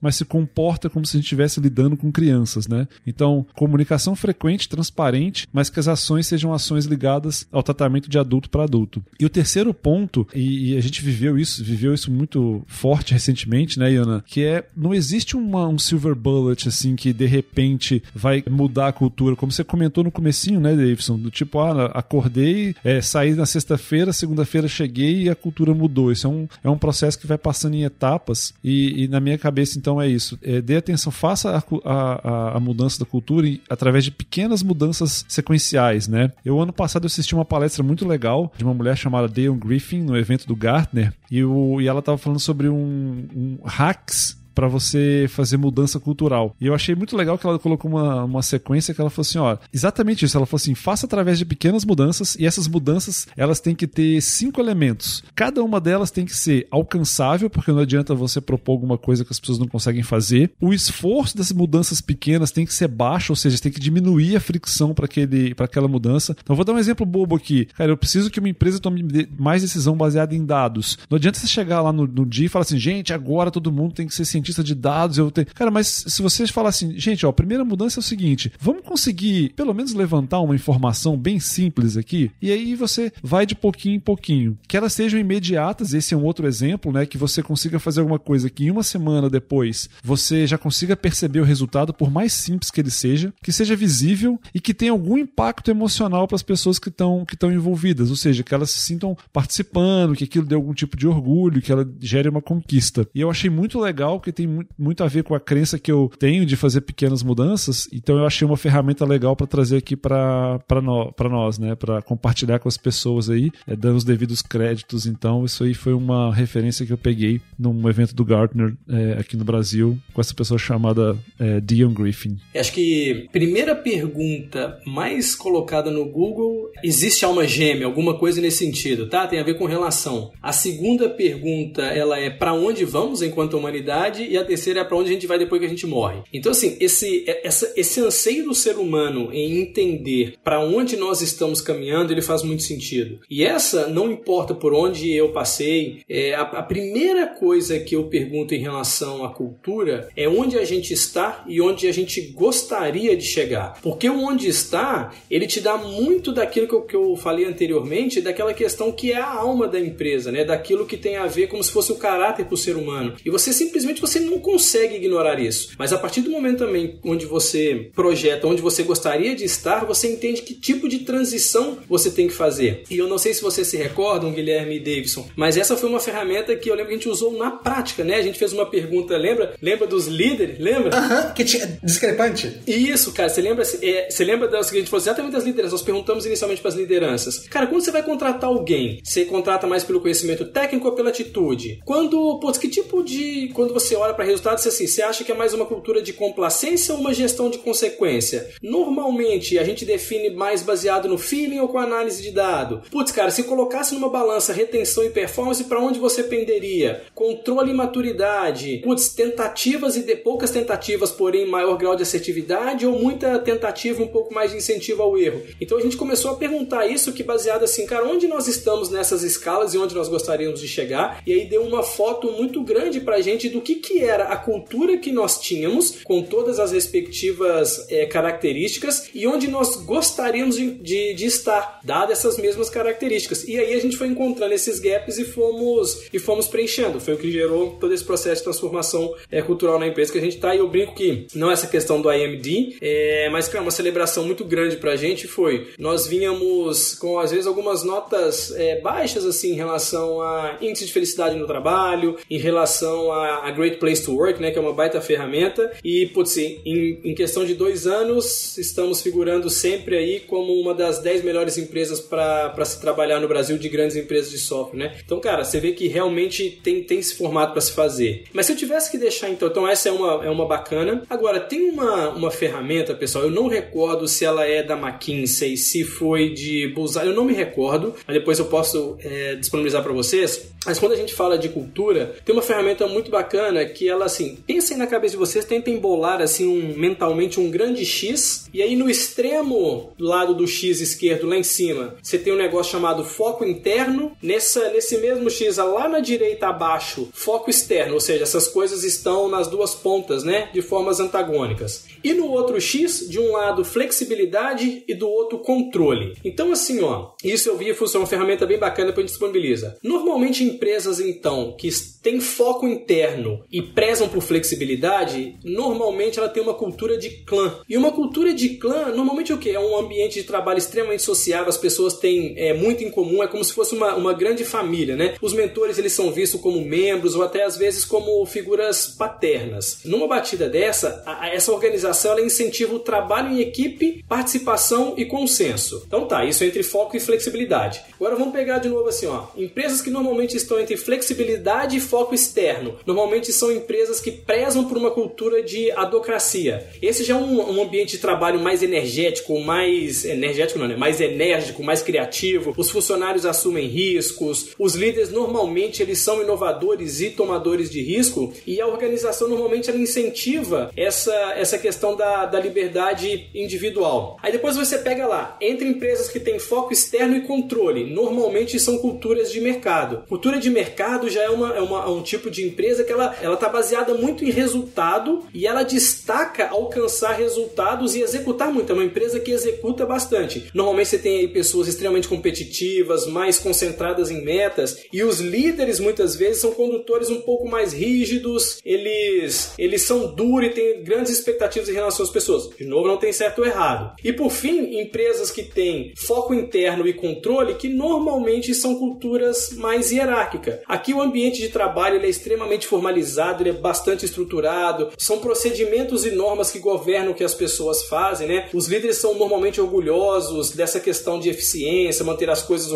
mas se comporta como se a gente estivesse lidando com crianças, né? Então, comunicação frequente, transparente, mas que as ações sejam ações ligadas ao tratamento de adulto para adulto. E o terceiro ponto, e, e, a gente viveu isso, viveu isso muito forte recentemente, né, Iana? Que é não existe uma, um silver bullet assim que de repente vai mudar a cultura, como você comentou no comecinho, né, Davidson? Do tipo, ah, acordei, é, saí na sexta-feira, segunda-feira cheguei e a cultura mudou. Isso é um, é um processo que vai passando em etapas e, e na minha cabeça, então, é isso. É, dê atenção, faça a, a, a mudança da cultura em, através de pequenas mudanças sequenciais, né? Eu, ano passado, assisti uma palestra muito legal de uma mulher chamada Dale Griffin no evento do Gartner e, o, e ela estava falando sobre um, um hacks para você fazer mudança cultural. E eu achei muito legal que ela colocou uma, uma sequência que ela falou assim, ó, exatamente isso, ela falou assim, faça através de pequenas mudanças e essas mudanças, elas têm que ter cinco elementos. Cada uma delas tem que ser alcançável, porque não adianta você propor alguma coisa que as pessoas não conseguem fazer. O esforço dessas mudanças pequenas tem que ser baixo, ou seja, tem que diminuir a fricção para para aquela mudança. Então vou dar um exemplo bobo aqui. Cara, eu preciso que uma empresa tome mais decisão baseada em dados. Não adianta você chegar lá no, no dia e falar assim, gente, agora todo mundo tem que ser cientista cientista de dados, eu tenho. Cara, mas se vocês falar assim, gente, ó, a primeira mudança é o seguinte: vamos conseguir pelo menos levantar uma informação bem simples aqui, e aí você vai de pouquinho em pouquinho. Que elas sejam imediatas, esse é um outro exemplo, né? Que você consiga fazer alguma coisa que em uma semana depois você já consiga perceber o resultado, por mais simples que ele seja, que seja visível e que tenha algum impacto emocional para as pessoas que estão que estão envolvidas, ou seja, que elas se sintam participando, que aquilo dê algum tipo de orgulho, que ela gere uma conquista. E eu achei muito legal que tem muito a ver com a crença que eu tenho de fazer pequenas mudanças, então eu achei uma ferramenta legal para trazer aqui para no, nós, né? Para compartilhar com as pessoas aí, é, dando os devidos créditos. Então, isso aí foi uma referência que eu peguei num evento do Gartner é, aqui no Brasil, com essa pessoa chamada é, Dion Griffin. Acho que primeira pergunta mais colocada no Google: existe alma gêmea, alguma coisa nesse sentido, tá? Tem a ver com relação. A segunda pergunta, ela é para onde vamos enquanto humanidade? E a terceira é para onde a gente vai depois que a gente morre. Então, assim, esse, é, essa, esse anseio do ser humano em entender para onde nós estamos caminhando, ele faz muito sentido. E essa, não importa por onde eu passei, é, a, a primeira coisa que eu pergunto em relação à cultura é onde a gente está e onde a gente gostaria de chegar. Porque o onde está, ele te dá muito daquilo que eu, que eu falei anteriormente, daquela questão que é a alma da empresa, né? Daquilo que tem a ver como se fosse o caráter para o ser humano. E você simplesmente você não consegue ignorar isso. Mas a partir do momento também onde você projeta, onde você gostaria de estar, você entende que tipo de transição você tem que fazer. E eu não sei se vocês se recordam, Guilherme e Davidson, mas essa foi uma ferramenta que eu lembro que a gente usou na prática, né? A gente fez uma pergunta, lembra? Lembra dos líderes? Lembra? Aham, uh -huh, que tinha discrepante. Isso, cara. Você lembra, é, você lembra das que a gente falou exatamente das lideranças? Nós perguntamos inicialmente para as lideranças. Cara, quando você vai contratar alguém, você contrata mais pelo conhecimento técnico ou pela atitude? Quando, putz, que tipo de. Quando você olha para resultados, assim, você acha que é mais uma cultura de complacência ou uma gestão de consequência? Normalmente, a gente define mais baseado no feeling ou com análise de dado. Putz, cara, se colocasse numa balança retenção e performance, para onde você penderia? Controle e maturidade. Putz, tentativas e de poucas tentativas, porém maior grau de assertividade ou muita tentativa, um pouco mais de incentivo ao erro. Então a gente começou a perguntar isso que baseado assim, cara, onde nós estamos nessas escalas e onde nós gostaríamos de chegar? E aí deu uma foto muito grande pra gente do que que era a cultura que nós tínhamos com todas as respectivas é, características e onde nós gostaríamos de, de, de estar, dadas essas mesmas características. E aí a gente foi encontrando esses gaps e fomos e fomos preenchendo. Foi o que gerou todo esse processo de transformação é, cultural na empresa que a gente está. E eu brinco que não é essa questão do IMD, é, mas que é uma celebração muito grande para a gente foi nós vínhamos com às vezes algumas notas é, baixas assim em relação a índice de felicidade no trabalho, em relação a, a Great Place to Work, né, que é uma baita ferramenta. E putz, em, em questão de dois anos estamos figurando sempre aí como uma das 10 melhores empresas para se trabalhar no Brasil de grandes empresas de software, né? Então, cara, você vê que realmente tem, tem esse formato para se fazer. Mas se eu tivesse que deixar, então, então essa é uma, é uma bacana. Agora, tem uma, uma ferramenta, pessoal, eu não recordo se ela é da McKinsey, se foi de Bullseye, eu não me recordo, mas depois eu posso é, disponibilizar para vocês. Mas quando a gente fala de cultura, tem uma ferramenta muito bacana que ela, assim, pensem na cabeça de vocês, tentem bolar, assim, um, mentalmente um grande X, e aí no extremo lado do X esquerdo, lá em cima, você tem um negócio chamado foco interno, nessa, nesse mesmo X, lá na direita abaixo, foco externo, ou seja, essas coisas estão nas duas pontas, né, de formas antagônicas. E no outro X, de um lado flexibilidade e do outro controle. Então, assim, ó, isso eu vi, funciona uma ferramenta bem bacana para a gente disponibiliza. Normalmente, empresas, então, que têm foco interno e prezam por flexibilidade, normalmente ela tem uma cultura de clã. E uma cultura de clã, normalmente o que? É um ambiente de trabalho extremamente sociável, as pessoas têm é, muito em comum, é como se fosse uma, uma grande família, né? Os mentores, eles são vistos como membros ou até às vezes como figuras paternas. Numa batida dessa, a, a, essa organização ela incentiva o trabalho em equipe, participação e consenso. Então tá, isso é entre foco e flexibilidade. Agora vamos pegar de novo assim, ó. Empresas que normalmente estão entre flexibilidade e foco externo, normalmente são empresas que prezam por uma cultura de adocracia. Esse já é um, um ambiente de trabalho mais energético, mais energético não, né? Mais enérgico, mais criativo. Os funcionários assumem riscos. Os líderes normalmente eles são inovadores e tomadores de risco e a organização normalmente ela incentiva essa, essa questão da, da liberdade individual. Aí depois você pega lá, entre empresas que têm foco externo e controle, normalmente são culturas de mercado. Cultura de mercado já é, uma, é uma, um tipo de empresa que ela está baseada muito em resultado e ela destaca alcançar resultados e executar muito. É uma empresa que executa bastante. Normalmente você tem aí pessoas extremamente competitivas, mais concentradas em metas e os líderes muitas vezes são condutores um pouco mais rígidos, eles, eles são duros e têm grandes expectativas em relação às pessoas. De novo, não tem certo ou errado. E por fim, empresas que têm foco interno e controle, que normalmente são culturas mais hierárquicas. Aqui o ambiente de trabalho é extremamente formalizado, ele é bastante estruturado, são procedimentos e normas que governam o que as pessoas fazem, né? Os líderes são normalmente orgulhosos dessa questão de eficiência, manter as coisas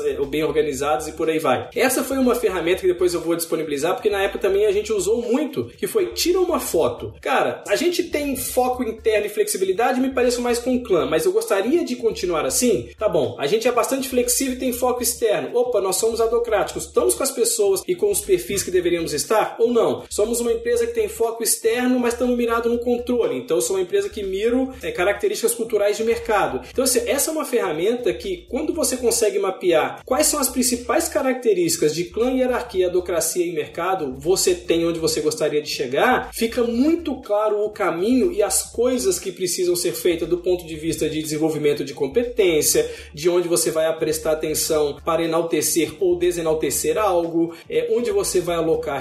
eh, bem organizadas e por aí vai. Essa foi uma ferramenta que depois eu vou disponibilizar, porque na época também a gente usou muito, que foi tira uma foto. Cara, a gente tem foco interno e flexibilidade, me parece mais com clã, mas eu gostaria de continuar assim? Tá bom, a gente é bastante flexível e tem foco externo. Opa, nós somos adocráticos, estamos com as pessoas e com os perfis que deveríamos estar ou não? Não. Somos uma empresa que tem foco externo, mas estamos mirados no controle. Então, sou uma empresa que miro é, características culturais de mercado. Então, assim, essa é uma ferramenta que, quando você consegue mapear quais são as principais características de clã, hierarquia, adocracia e mercado, você tem onde você gostaria de chegar, fica muito claro o caminho e as coisas que precisam ser feitas do ponto de vista de desenvolvimento de competência, de onde você vai prestar atenção para enaltecer ou desenaltecer algo, é, onde você vai alocar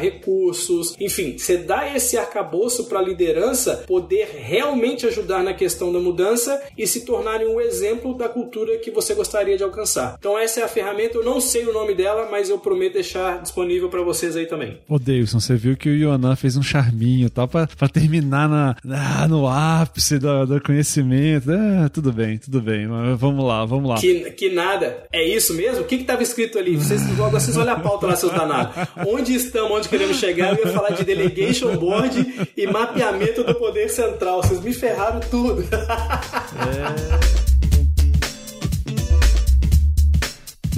recursos, enfim, você dá esse arcabouço para a liderança poder realmente ajudar na questão da mudança e se tornarem um exemplo da cultura que você gostaria de alcançar. Então essa é a ferramenta, eu não sei o nome dela, mas eu prometo deixar disponível para vocês aí também. Ô Davidson, você viu que o Yonan fez um charminho, tá? Pra terminar na, na, no ápice do, do conhecimento. É, tudo bem, tudo bem. Vamos lá, vamos lá. Que, que nada. É isso mesmo? O que que tava escrito ali? Vocês, vocês olham a pauta lá, seus danados. Onde estamos, onde queremos chegar? Ia falar de delegation board e mapeamento do poder central. Vocês me ferraram tudo. É... <laughs>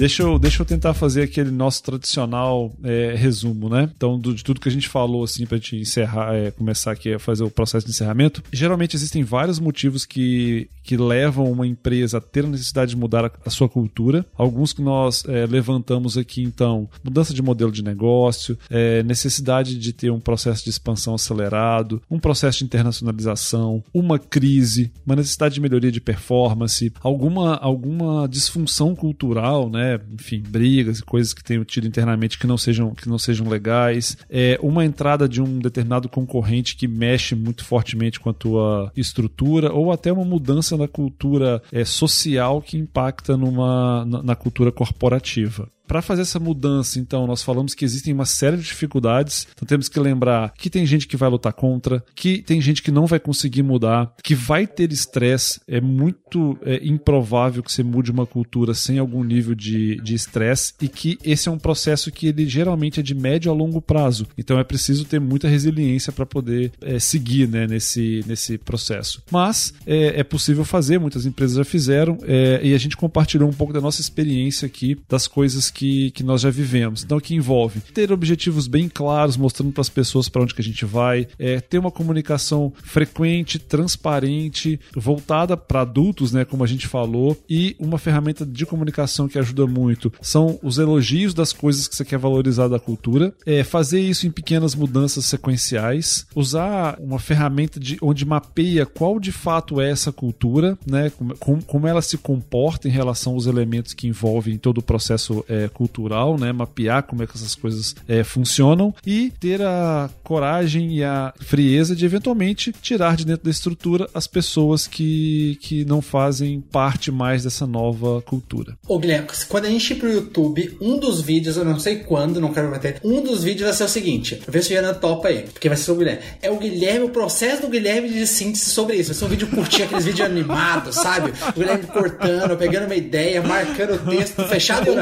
Deixa eu, deixa eu tentar fazer aquele nosso tradicional é, resumo, né? Então, do, de tudo que a gente falou, assim, pra gente encerrar, é, começar aqui a fazer o processo de encerramento. Geralmente existem vários motivos que, que levam uma empresa a ter a necessidade de mudar a, a sua cultura. Alguns que nós é, levantamos aqui, então, mudança de modelo de negócio, é, necessidade de ter um processo de expansão acelerado, um processo de internacionalização, uma crise, uma necessidade de melhoria de performance, alguma, alguma disfunção cultural, né? Enfim, brigas e coisas que tenham tido internamente que não sejam, que não sejam legais. É uma entrada de um determinado concorrente que mexe muito fortemente com a tua estrutura, ou até uma mudança na cultura é, social que impacta numa, na, na cultura corporativa. Para fazer essa mudança, então, nós falamos que existem uma série de dificuldades. Então temos que lembrar que tem gente que vai lutar contra, que tem gente que não vai conseguir mudar, que vai ter estresse. É muito é, improvável que você mude uma cultura sem algum nível de estresse e que esse é um processo que ele geralmente é de médio a longo prazo. Então é preciso ter muita resiliência para poder é, seguir né, nesse, nesse processo. Mas é, é, possível fazer, muitas empresas já fizeram é, e a gente compartilhou um pouco da nossa experiência aqui, das coisas que, que nós já vivemos. Então, que envolve ter objetivos bem claros, mostrando para as pessoas para onde que a gente vai, é, ter uma comunicação frequente, transparente, voltada para adultos, né, como a gente falou, e uma ferramenta de comunicação que ajuda muito são os elogios das coisas que você quer valorizar da cultura, é, fazer isso em pequenas mudanças sequenciais, usar uma ferramenta de onde mapeia qual de fato é essa cultura, né, como, como ela se comporta em relação aos elementos que envolvem todo o processo é, cultural, né? Mapear como é que essas coisas é, funcionam e ter a coragem e a frieza de eventualmente tirar de dentro da estrutura as pessoas que, que não fazem parte mais dessa nova cultura. Ô Guilherme, quando a gente ir pro YouTube, um dos vídeos, eu não sei quando, não quero meter, um dos vídeos vai ser o seguinte, vê se o Renan topa aí, porque vai ser sobre o Guilherme. É o Guilherme, o processo do Guilherme de síntese sobre isso. Vai ser um vídeo curtinho, aqueles vídeos animados, sabe? O Guilherme cortando, pegando uma ideia, marcando o texto, fechado e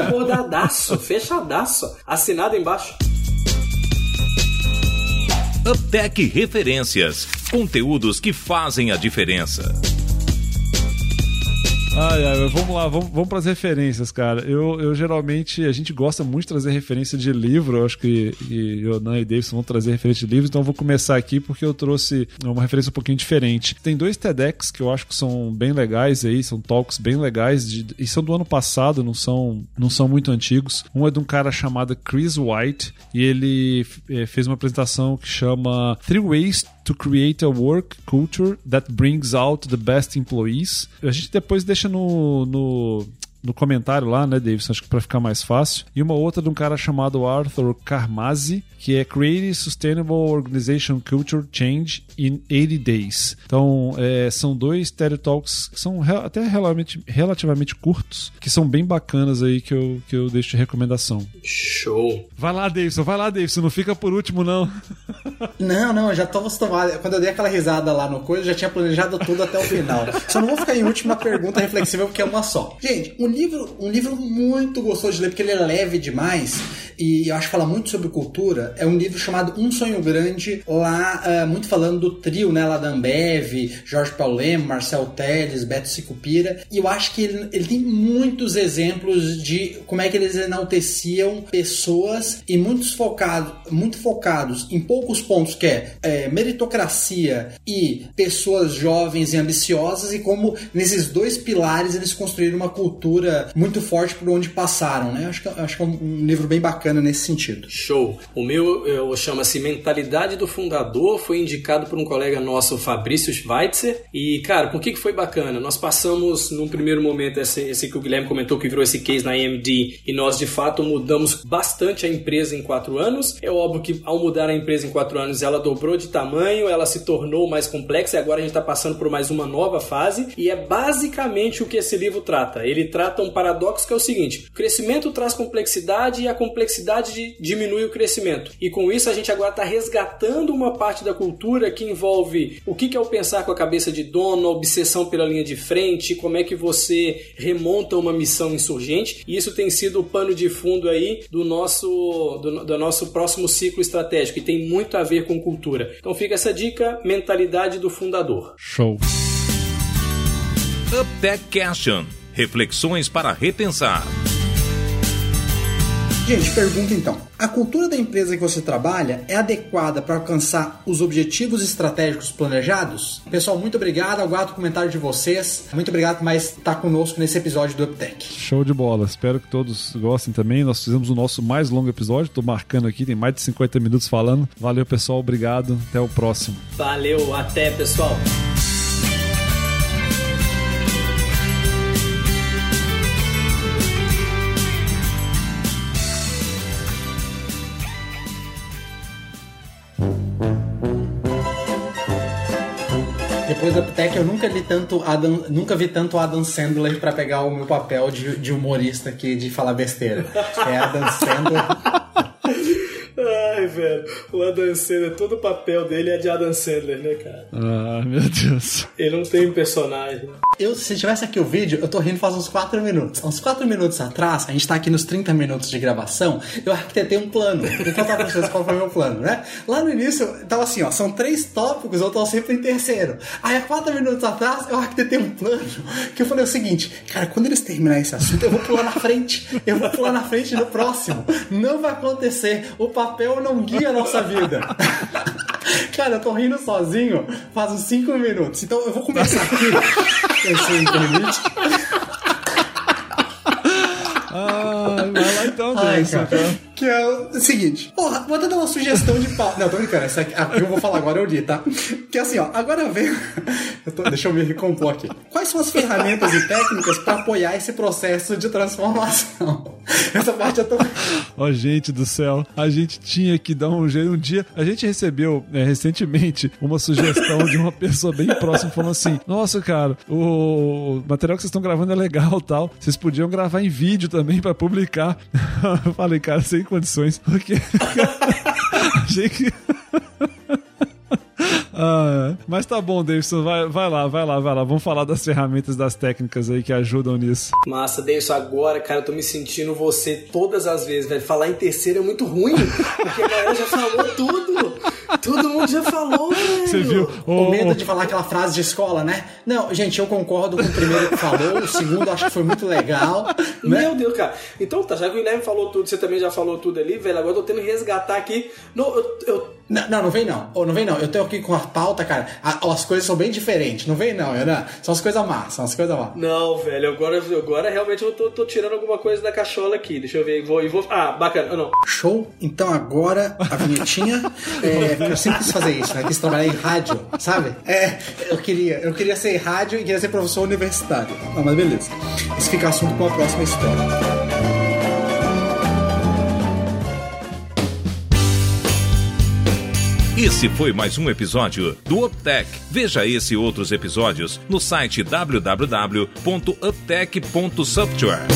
Fechadaço, fechadaço. Assinado embaixo. Uptech Referências. Conteúdos que fazem a diferença. Ai, ai, vamos lá, vamos, vamos para as referências, cara. Eu, eu geralmente, a gente gosta muito de trazer referência de livro, eu acho que e Yonan e Davidson vão trazer referência de livro, então eu vou começar aqui porque eu trouxe uma referência um pouquinho diferente. Tem dois TEDx que eu acho que são bem legais aí, são talks bem legais, de, e são do ano passado, não são, não são muito antigos. Um é de um cara chamado Chris White, e ele é, fez uma apresentação que chama Three Ways to create a work culture that brings out the best employees. A gente depois deixa no, no no comentário lá, né, Davidson? Acho que para ficar mais fácil. E uma outra de um cara chamado Arthur Karmazi, que é Creating Sustainable Organization Culture Change in 80 Days. Então, é, são dois TED Talks que são até relativamente, relativamente curtos, que são bem bacanas aí que eu, que eu deixo de recomendação. Show! Vai lá, Davidson, vai lá, Davidson, não fica por último, não. <laughs> Não, não, eu já tô acostumado. Quando eu dei aquela risada lá no coisa, eu já tinha planejado tudo até o final. Só não vou ficar em última pergunta reflexiva porque é uma só. Gente, um livro, um livro muito gostoso de ler, porque ele é leve demais. e eu acho que fala muito sobre cultura, é um livro chamado Um Sonho Grande, lá uh, muito falando do trio, né, lá da Ambev, Jorge Paulem, Marcel Teles, Beto Sicupira, e eu acho que ele, ele tem muitos exemplos de como é que eles enalteciam pessoas e muitos focados, muito focados em poucos pontos, que é, é meritocracia e pessoas jovens e ambiciosas, e como nesses dois pilares eles construíram uma cultura muito forte por onde passaram, né? Acho que, acho que é um livro bem bacana nesse sentido. Show. O meu chama-se Mentalidade do Fundador, foi indicado por um colega nosso, Fabrício Schweitzer. E, cara, por que, que foi bacana? Nós passamos, num primeiro momento, esse, esse que o Guilherme comentou que virou esse case na AMD, e nós de fato mudamos bastante a empresa em quatro anos. É óbvio que ao mudar a empresa em quatro anos, ela dobrou de tamanho, ela se tornou mais complexa e agora a gente está passando por mais uma nova fase. E é basicamente o que esse livro trata. Ele trata um paradoxo que é o seguinte: o crescimento traz complexidade e a complexidade diminui o crescimento. E com isso a gente agora está resgatando uma parte da cultura que envolve o que é o pensar com a cabeça de dono, a obsessão pela linha de frente, como é que você remonta uma missão insurgente. E isso tem sido o pano de fundo aí do nosso, do, do nosso próximo ciclo estratégico, e tem muito a ver com cultura. Então fica essa dica, mentalidade do fundador. Show. UpTech Question. Reflexões para repensar. Gente, pergunta então: a cultura da empresa que você trabalha é adequada para alcançar os objetivos estratégicos planejados? Pessoal, muito obrigado. Aguardo o comentário de vocês. Muito obrigado por mais estar conosco nesse episódio do UpTech. Show de bola. Espero que todos gostem também. Nós fizemos o nosso mais longo episódio. Estou marcando aqui, tem mais de 50 minutos falando. Valeu, pessoal. Obrigado. Até o próximo. Valeu. Até, pessoal. Depois do Uptech eu nunca li tanto Adam, nunca vi tanto Adam Sandler para pegar o meu papel de, de humorista aqui de falar besteira. É Adam Sandler. <laughs> Velho. O Adam Sandler, todo o papel dele é de Adam Sandler, né, cara? Ah, meu Deus. Ele não tem personagem. Eu, se tivesse aqui o vídeo, eu tô rindo faz uns 4 minutos. Uns 4 minutos atrás, a gente tá aqui nos 30 minutos de gravação, eu arquitetei um plano. Eu vou contar pra vocês qual foi o meu plano, né? Lá no início, tava assim, ó, são três tópicos, eu tô sempre em terceiro. Aí, há 4 minutos atrás, eu arquitetei um plano que eu falei o seguinte, cara, quando eles terminarem esse assunto, eu vou pular na frente. Eu vou pular na frente no próximo. Não vai acontecer. O papel não guia a nossa vida. <laughs> Cara, eu tô rindo sozinho faz uns 5 minutos. Então eu vou começar aqui. se me permite. Ah, vai lá então, Ai, cara. Então. Que é o seguinte, porra, vou até dar uma sugestão de pauta. Não, tô brincando, essa aqui, a que eu vou falar agora eu li, tá? Que assim, ó, agora vem. <laughs> Eu tô, deixa eu me recompor aqui. Quais são as ferramentas e técnicas para apoiar esse processo de transformação? <laughs> Essa parte eu tô. Ó, oh, gente do céu, a gente tinha que dar um jeito. Um dia, a gente recebeu é, recentemente uma sugestão de uma pessoa bem próxima falando assim: Nossa, cara, o material que vocês estão gravando é legal tal. Vocês podiam gravar em vídeo também para publicar. <laughs> Eu falei, cara, sem condições, porque. <laughs> Achei que. <laughs> Ah, mas tá bom, Davidson, vai, vai lá, vai lá, vai lá. Vamos falar das ferramentas, das técnicas aí que ajudam nisso. Massa, Davidson, agora, cara, eu tô me sentindo você todas as vezes, velho. Falar em terceiro é muito ruim, porque a galera já falou tudo. Todo mundo já falou, <laughs> velho. Você viu? O, o medo de falar aquela frase de escola, né? Não, gente, eu concordo com o primeiro que falou, o segundo acho que foi muito legal. <laughs> Né? Meu Deus, cara. Então tá, já que o Guilherme falou tudo, você também já falou tudo ali, velho. Agora eu tô tendo que resgatar aqui. No, eu, eu... Não, não, não vem não. Oh, não vem não. Eu tô aqui com a pauta, cara. As coisas são bem diferentes. Não vem não, Renan. São as coisas más, são as coisas más. Não, velho. Agora, agora realmente eu tô, tô tirando alguma coisa da cachola aqui. Deixa eu ver. Vou, vou... Ah, bacana. Não. Show. Então agora a vinhetinha. <laughs> é, eu sempre quis fazer isso, né? Quis trabalhar em rádio, sabe? É, eu queria, eu queria ser rádio e queria ser professor universitário. Não, mas beleza. Isso fica assunto para a próxima história. Esse foi mais um episódio do UpTech. Veja esse e outros episódios no site www.uptech.software.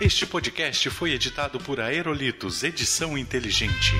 Este podcast foi editado por Aerolitos Edição Inteligente.